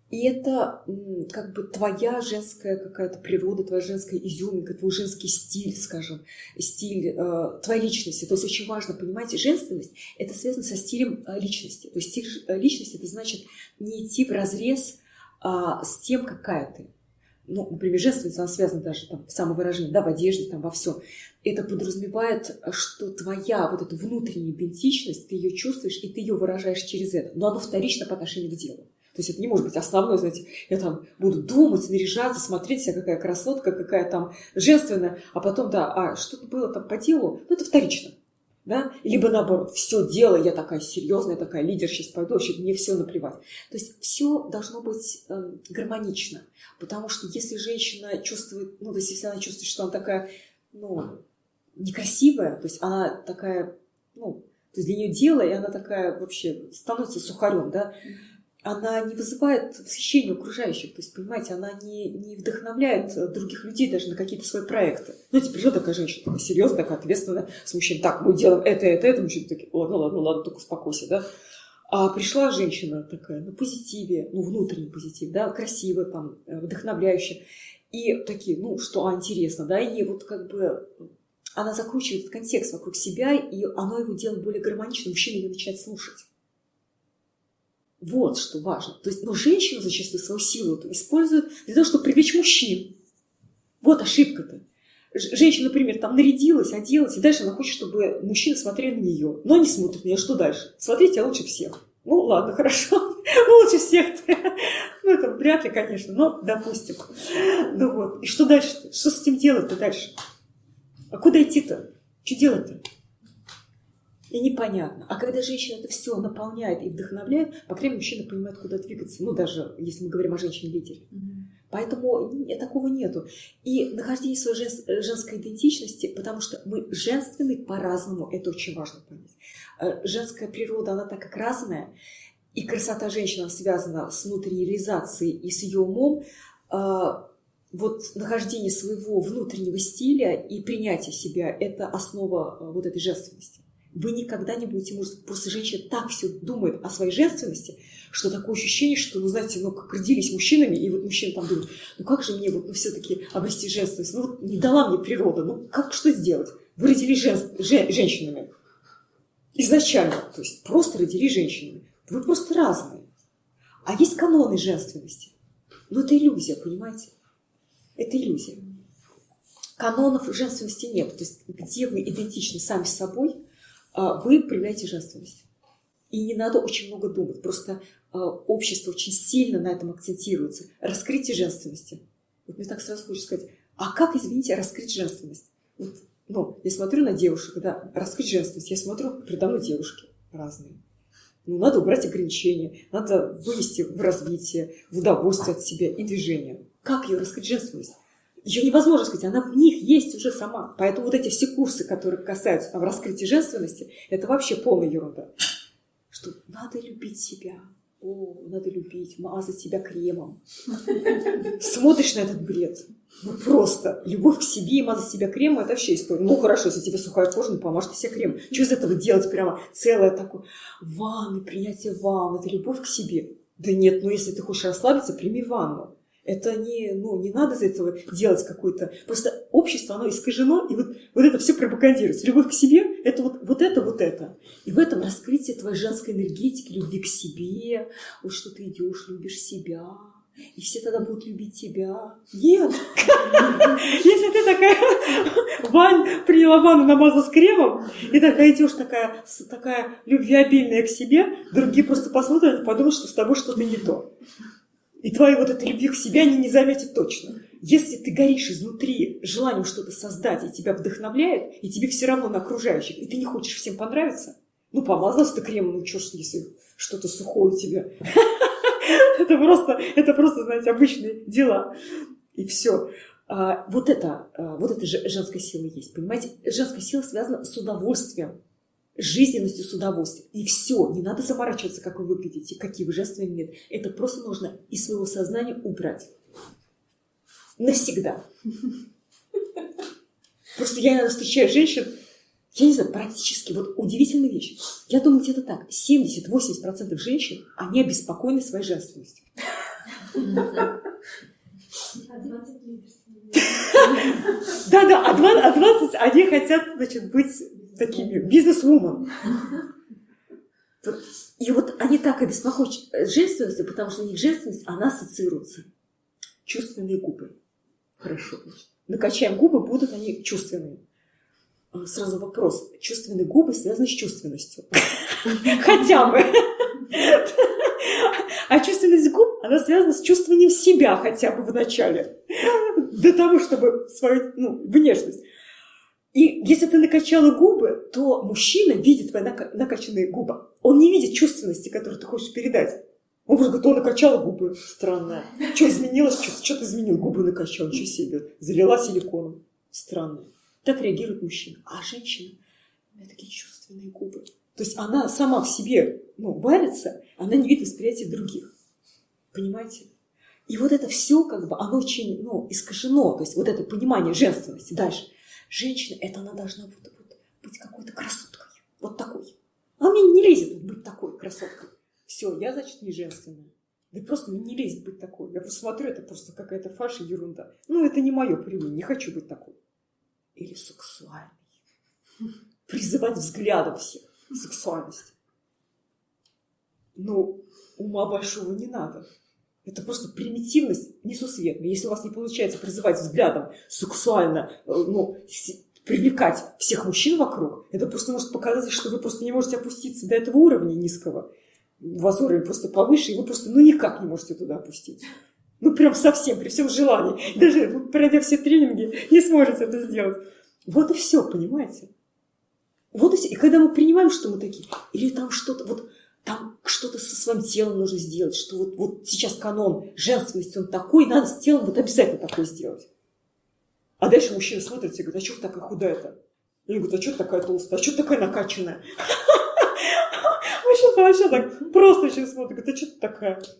И это как бы твоя женская какая-то природа, твоя женская изюминка, твой женский стиль, скажем, стиль э, твоей личности. То есть очень важно, понимаете, женственность – это связано со стилем э, личности. То есть стиль э, личности – это значит не идти в разрез э, с тем, какая ты. Ну, например, женственность, она связана даже там, в самовыражении, да, в одежде, там, во всем. Это подразумевает, что твоя вот эта внутренняя идентичность, ты ее чувствуешь, и ты ее выражаешь через это. Но оно вторично по отношению к делу. То есть это не может быть основное, знаете, я там буду думать, наряжаться, смотреть себя, какая красотка, какая там женственная, а потом, да, а что-то было там по делу, ну это вторично. Да? Либо наоборот, все дело, я такая серьезная, такая лидер, сейчас пойду, вообще мне все наплевать. То есть все должно быть э, гармонично. Потому что если женщина чувствует, ну, то есть если она чувствует, что она такая, ну, некрасивая, то есть она такая, ну, то есть для нее дело, и она такая вообще становится сухарем, да, она не вызывает восхищения окружающих. То есть, понимаете, она не, не вдохновляет других людей даже на какие-то свои проекты. Знаете, пришла такая женщина, такая серьезная, такая ответственная, с мужчиной, так, мы делаем это, это, это, мужчина такие, ладно, ладно, ладно, только успокойся, да. А пришла женщина такая на позитиве, ну, внутренний позитив, да, красивая, там, вдохновляющая. И такие, ну, что, а, интересно, да, и вот как бы она закручивает этот контекст вокруг себя, и оно его делает более гармоничным, мужчина ее начинает слушать. Вот что важно. То есть, но женщина зачастую свою силу использует для того, чтобы привлечь мужчин. Вот ошибка-то. Женщина, например, там нарядилась, оделась, и дальше она хочет, чтобы мужчина смотрел на нее. Но не смотрит на нее. Что дальше? Смотрите, а лучше всех. Ну, ладно, [laughs] хорошо. лучше всех. ну, это вряд ли, конечно, но допустим. Ну вот. И что дальше-то? Что с этим делать-то дальше? А куда идти-то? Что делать-то? И непонятно. А когда женщина это все наполняет и вдохновляет, по крайней мере, мужчина понимает, куда двигаться. Ну, даже если мы говорим о женщине-лидере. Mm-hmm. Поэтому такого нету. И нахождение своей жен, женской идентичности, потому что мы женственны по-разному, это очень важно понять. Э, женская природа, она так как разная, и красота женщины связана с внутренней реализацией и с ее умом, э, вот нахождение своего внутреннего стиля и принятие себя – это основа э, вот этой женственности вы никогда не будете может Просто женщина так все думает о своей женственности, что такое ощущение, что, ну, знаете, ну, как родились мужчинами, и вот мужчина там думает, ну, как же мне вот ну, все-таки обрести женственность? Ну, вот не дала мне природа, ну, как, что сделать? Вы родились жен, жен, женщинами. Изначально. То есть просто родились женщинами. Вы просто разные. А есть каноны женственности. Но это иллюзия, понимаете? Это иллюзия. Канонов женственности нет. То есть где вы идентичны сами с собой – вы проявляете женственность. И не надо очень много думать. Просто а, общество очень сильно на этом акцентируется. Раскрытие женственности. Вот мне так сразу хочется сказать, а как, извините, раскрыть женственность? Вот, ну, я смотрю на девушек, да, раскрыть женственность. Я смотрю, передо мной девушки разные. Ну, надо убрать ограничения, надо вывести в развитие, в удовольствие от себя и движение. Как ее раскрыть женственность? Ее невозможно сказать, она в них есть уже сама. Поэтому вот эти все курсы, которые касаются там, раскрытия женственности, это вообще полная ерунда. Что надо любить себя. О, надо любить, мазать себя кремом. Смотришь на этот бред. Ну просто. Любовь к себе и мазать себя кремом – это вообще история. Ну хорошо, если тебе сухая кожа, ну помажь себе крем. Что из этого делать прямо целое такое? Ванны, принятие ванны – это любовь к себе. Да нет, ну если ты хочешь расслабиться, прими ванну. Это не, ну, не надо из этого делать какой-то... Просто общество, оно искажено, и вот, вот это все пропагандируется. Любовь к себе – это вот, вот это, вот это. И в этом раскрытие твоей женской энергетики, любви к себе, вот что ты идешь, любишь себя, и все тогда будут любить тебя. Нет! [laughs] Если ты такая, [laughs] Вань, приняла ванну, намазала с кремом, и такая идешь такая, такая любвеобильная к себе, другие просто посмотрят и подумают, что с тобой что-то не то. И твоей вот этой любви к себе они не заметят точно. Если ты горишь изнутри желанием что-то создать, и тебя вдохновляет, и тебе все равно на окружающих, и ты не хочешь всем понравиться, ну, помазался ты кремом, ну, что ж, если что-то сухое у тебя. [laughs] Это просто, это просто, знаете, обычные дела. И все. А, вот это, а, вот это же женская сила есть, понимаете? Женская сила связана с удовольствием, жизненностью, с удовольствием. И все, не надо заморачиваться, как вы выглядите, какие вы женственные нет. Это просто нужно из своего сознания убрать. Навсегда. Просто я иногда встречаю женщин, я не знаю, практически, вот удивительная вещь. Я думаю, где-то так, 70-80% женщин, они обеспокоены своей женственностью. Да-да, а 20 а они хотят, значит, быть такими бизнес-вумен. И вот они так обеспокоены женственностью, потому что у них женственность, она ассоциируется. Чувственные губы. Хорошо. Накачаем губы, будут они чувственные. А, сразу вопрос. Чувственные губы связаны с чувственностью. [laughs] Хотя бы. А чувственность губ, она связана с чувствованием себя хотя бы в начале. Для того, чтобы свою ну, внешность. И если ты накачала губы, то мужчина видит твои накачанные губы. Он не видит чувственности, которую ты хочешь передать. Он просто говорит, он накачала губы. Странно. Что изменилось? Что, что ты изменил? Губы накачал. Ничего себе. Залила силиконом. Странно. Так реагирует мужчина. А женщина, у нее такие чувственные губы. То есть она сама в себе ну, варится, она не видит восприятия других. Понимаете? И вот это все, как бы, оно очень ну, искажено. То есть вот это понимание женственности. Дальше. Женщина, это она должна вот, вот, быть какой-то красоткой. Вот такой. А мне не лезет быть такой красоткой. Все, я, значит, не женственная. Да просто мне не лезет быть такой. Я просто смотрю, это просто какая-то фаша, ерунда. Ну, это не мое проявление, не хочу быть такой или сексуальный. Призывать взглядом всех сексуальность. Ну, ума большого не надо. Это просто примитивность несусветная. Если у вас не получается призывать взглядом сексуально, э, ну, привлекать всех мужчин вокруг, это просто может показать, что вы просто не можете опуститься до этого уровня низкого. У вас уровень просто повыше, и вы просто ну никак не можете туда опуститься. Ну, прям совсем, при всем желании. Даже пройдя все тренинги, не сможете это сделать. Вот и все, понимаете? Вот и все. И когда мы принимаем, что мы такие, или там что-то, вот там что-то со своим телом нужно сделать, что вот, вот сейчас канон женственности, он такой, надо с телом вот обязательно такое сделать. А дальше мужчина смотрит и говорит, а что такая худая-то? И он говорит, а что такая толстая, а что такая накачанная? [laughs] Мужчина вообще так просто очень смотрит, говорит, а что ты такая? [laughs]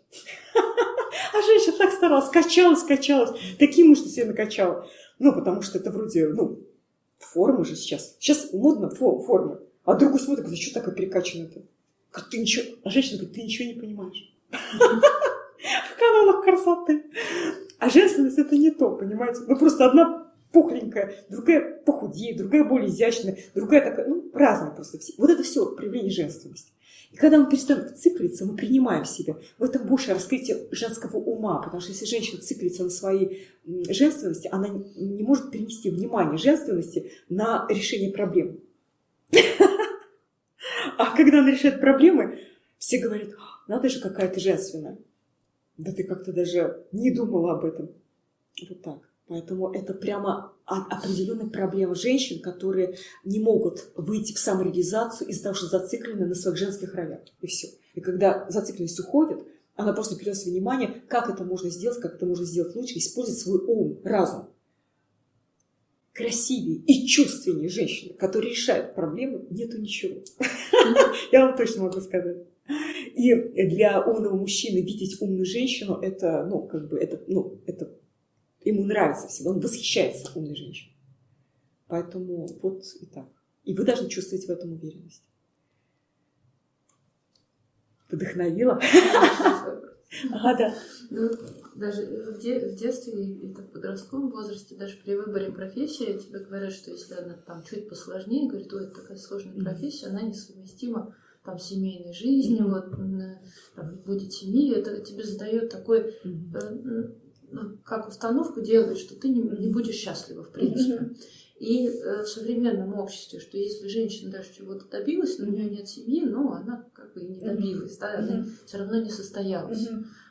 А женщина так старалась, качалась, качалась. Такие мышцы себе накачала. Ну, потому что это вроде, ну, форма же сейчас. Сейчас модно формы. А другой смотрит, говорит, а что такое перекачанное-то? Ты ничего... А женщина говорит, ты ничего не понимаешь. [laughs] В каналах красоты. А женственность это не то, понимаете? Ну, просто одна пухленькая, другая похудее, другая более изящная, другая такая, ну, разная просто. Вот это все проявление женственности. И когда мы перестаем циклиться, мы принимаем себя. В этом больше раскрытие женского ума, потому что если женщина циклится на своей женственности, она не может перенести внимание женственности на решение проблем. [laughs] А когда она решает проблемы, все говорят, надо же, какая то женственная. Да ты как-то даже не думала об этом. Вот так. Поэтому это прямо определенная проблема женщин, которые не могут выйти в самореализацию из-за того, что зациклены на своих женских ролях. И все. И когда зацикленность уходит, она просто переносит внимание, как это можно сделать, как это можно сделать лучше, использовать свой ум, разум. Красивее и чувственнее женщины, которые решают проблемы, нету ничего. [laughs] Я вам точно могу сказать. И для умного мужчины видеть умную женщину, это, ну, как бы, это, ну, это ему нравится всегда, он восхищается умной женщиной. Поэтому вот и так. И вы должны чувствовать в этом уверенность. Вдохновила? [laughs] Ага, да. Ну, даже в, де- в детстве и в подростковом возрасте, даже при выборе профессии, тебе говорят, что если она там чуть посложнее, говорит, ой, это такая сложная профессия, она несовместима там семейной жизни, Мгм. вот м, там, будет семьи, это тебе задает такой, Мгм. э, ну, как установку делает, что ты не, не будешь счастлива, в принципе. И э, в современном обществе, что если женщина даже чего-то добилась, но у нее нет семьи, но она как бы и не добилась, да, она все равно не состоялась.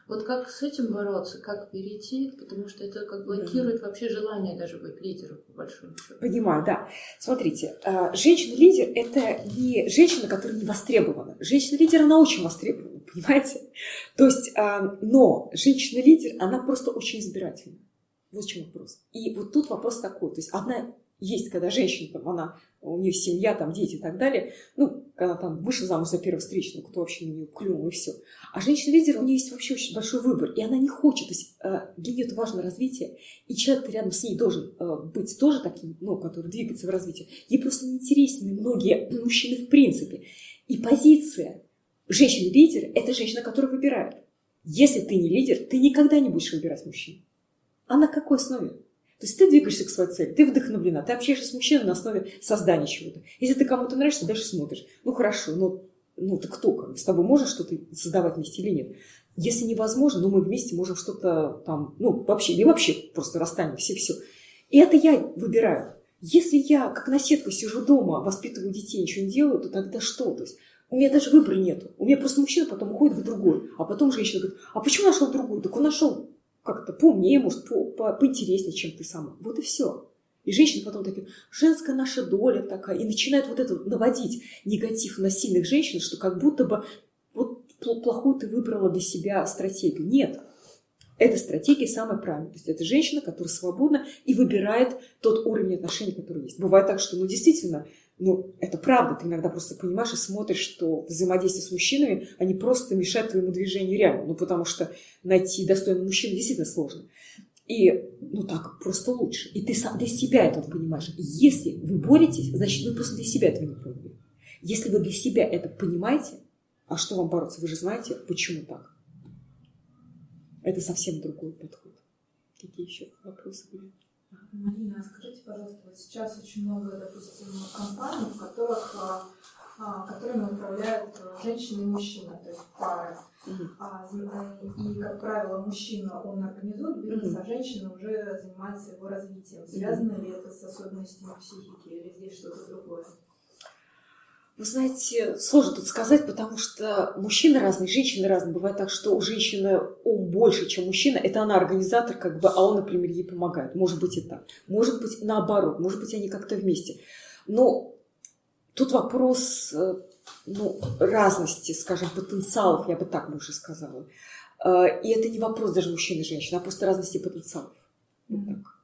Вот как с этим бороться, как перейти, потому что это как блокирует вообще желание даже быть лидером, по большому счету. Понимаю, да. Смотрите, а, женщина-лидер – это не женщина, которая не востребована. Женщина-лидер, она очень востребована, [laughs] понимаете? То есть, а, но женщина-лидер, она просто очень избирательна. Вот в чем вопрос. И вот тут вопрос такой. То есть, одна есть, когда женщина, там, она, у нее семья, там, дети и так далее, ну, когда там вышла замуж за первого встречного, кто вообще на нее клюнул, и все. А женщина-лидер, у нее есть вообще очень большой выбор, и она не хочет, то есть э, для нее это важно развитие, и человек рядом с ней должен э, быть тоже таким, ну, который двигается в развитии. Ей просто неинтересны многие [clears throat] мужчины в принципе. И позиция женщины-лидера – это женщина, которая выбирает. Если ты не лидер, ты никогда не будешь выбирать мужчин. А на какой основе? То есть ты двигаешься к своей цели, ты вдохновлена, ты общаешься с мужчиной на основе создания чего-то. Если ты кому-то нравишься, дальше смотришь. Ну хорошо, ну, ну ты кто? Как с тобой можешь что-то создавать вместе или нет? Если невозможно, ну мы вместе можем что-то там, ну вообще, или вообще просто расстанем, все-все. И это я выбираю. Если я как наседка сижу дома, воспитываю детей, ничего не делаю, то тогда что? То есть у меня даже выбора нету. У меня просто мужчина потом уходит в другой. А потом женщина говорит, а почему нашел другую? Так он нашел как-то поумнее, может, по, по, поинтереснее, чем ты сама. Вот и все. И женщины потом такие, женская наша доля такая, и начинают вот это наводить негатив на сильных женщин, что как будто бы вот плохую ты выбрала для себя стратегию. Нет. Эта стратегия самая правильная. То есть это женщина, которая свободна и выбирает тот уровень отношений, который есть. Бывает так, что, ну, действительно, ну, это правда. Ты иногда просто понимаешь и смотришь, что взаимодействие с мужчинами, они просто мешают твоему движению реально. Ну, потому что найти достойного мужчину действительно сложно. И, ну, так просто лучше. И ты сам для себя это понимаешь. Если вы боретесь, значит, вы просто для себя этого не поняли. Если вы для себя это понимаете, а что вам бороться? Вы же знаете, почему так. Это совсем другой подход. Какие еще вопросы были? Марина, скажите, пожалуйста, вот сейчас очень много, допустим, компаний, в которых, а, а, которыми управляют женщины и мужчины, то есть пары. А, и, как правило, мужчина, он организует бизнес, Мгм. а женщина уже занимается его развитием. Связано ли это с особенностями психики или здесь что-то другое? Вы знаете, сложно тут сказать, потому что мужчины разные, женщины разные. Бывает так, что у женщины ум больше, чем мужчина. Это она организатор, как бы, а он, например, ей помогает. Может быть и так. Может быть наоборот. Может быть они как-то вместе. Но тут вопрос э, ну, разности, скажем, потенциалов, я бы так больше сказала. Э, И это не вопрос даже мужчины и женщины, а просто разности потенциалов. Вот так.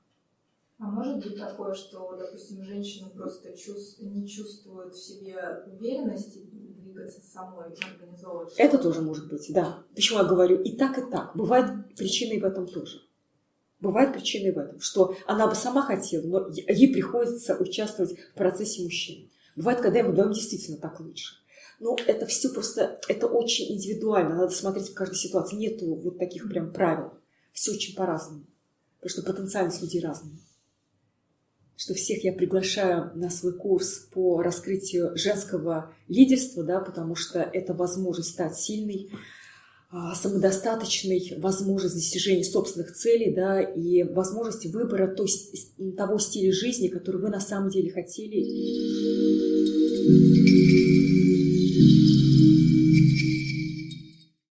А может быть такое, что, допустим, женщина просто чувств- не чувствует в себе уверенности двигаться самой, организовывать Это тоже может быть, да. Почему я говорю и так, и так. Бывает причины в этом тоже. Бывает причины в этом, что она бы сама хотела, но ей приходится участвовать в процессе мужчины. Бывает, когда им вдвоем действительно так лучше. Но это все просто, это очень индивидуально, надо смотреть в каждой ситуации. Нету вот таких прям правил. Все очень по-разному. Потому что потенциальность людей разная. Что всех я приглашаю на свой курс по раскрытию женского лидерства, да, потому что это возможность стать сильной, а, самодостаточной, возможность достижения собственных целей, да, и возможность выбора той, того стиля жизни, который вы на самом деле хотели.